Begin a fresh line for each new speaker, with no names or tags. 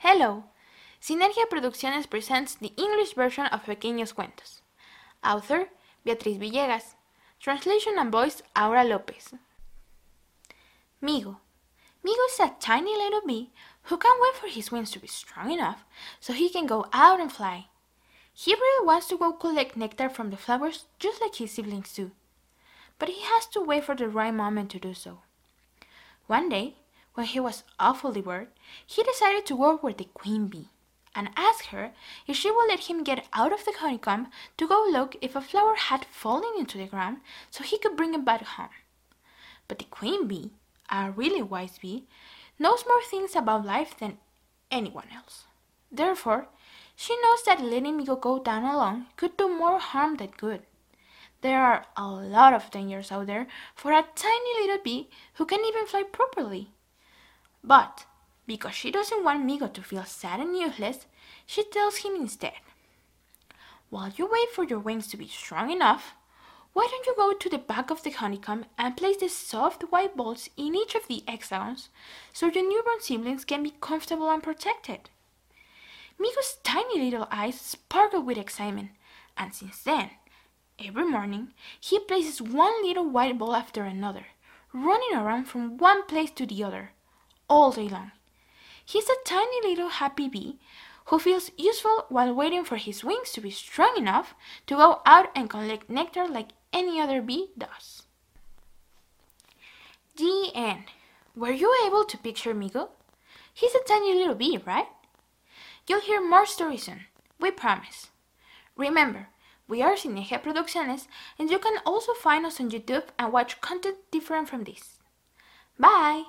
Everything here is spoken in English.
Hello! Sinergia Producciones presents the English version of Pequeños Cuentos. Author Beatriz Villegas. Translation and voice Aura Lopez. Migo. Migo is a tiny little bee who can't wait for his wings to be strong enough so he can go out and fly. He really wants to go collect nectar from the flowers just like his siblings do. But he has to wait for the right moment to do so. One day, when he was awfully bored, he decided to work with the queen bee and ask her if she would let him get out of the honeycomb to go look if a flower had fallen into the ground so he could bring it back home. But the queen bee, a really wise bee, knows more things about life than anyone else. Therefore, she knows that letting Migo go down alone could do more harm than good. There are a lot of dangers out there for a tiny little bee who can't even fly properly. But because she doesn't want Migo to feel sad and useless, she tells him instead, While you wait for your wings to be strong enough, why don't you go to the back of the honeycomb and place the soft white balls in each of the hexagons so your newborn siblings can be comfortable and protected? Migo's tiny little eyes sparkle with excitement, and since then, every morning he places one little white ball after another, running around from one place to the other all day long. He's a tiny little happy bee who feels useful while waiting for his wings to be strong enough to go out and collect nectar like any other bee does. The end. Were you able to picture Migo? He's a tiny little bee, right? You'll hear more stories soon. We promise. Remember, we are Sinergia Producciones, and you can also find us on YouTube and watch content different from this. Bye!